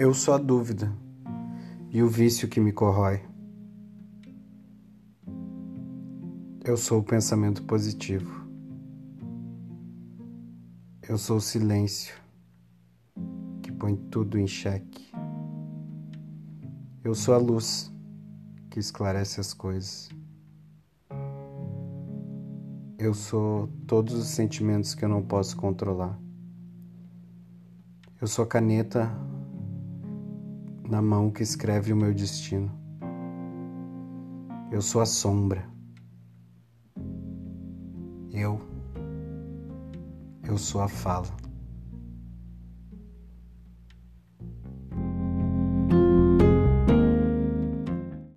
Eu sou a dúvida e o vício que me corrói. Eu sou o pensamento positivo. Eu sou o silêncio que põe tudo em xeque. Eu sou a luz que esclarece as coisas. Eu sou todos os sentimentos que eu não posso controlar. Eu sou a caneta na mão que escreve o meu destino. Eu sou a sombra. Eu, eu sou a fala.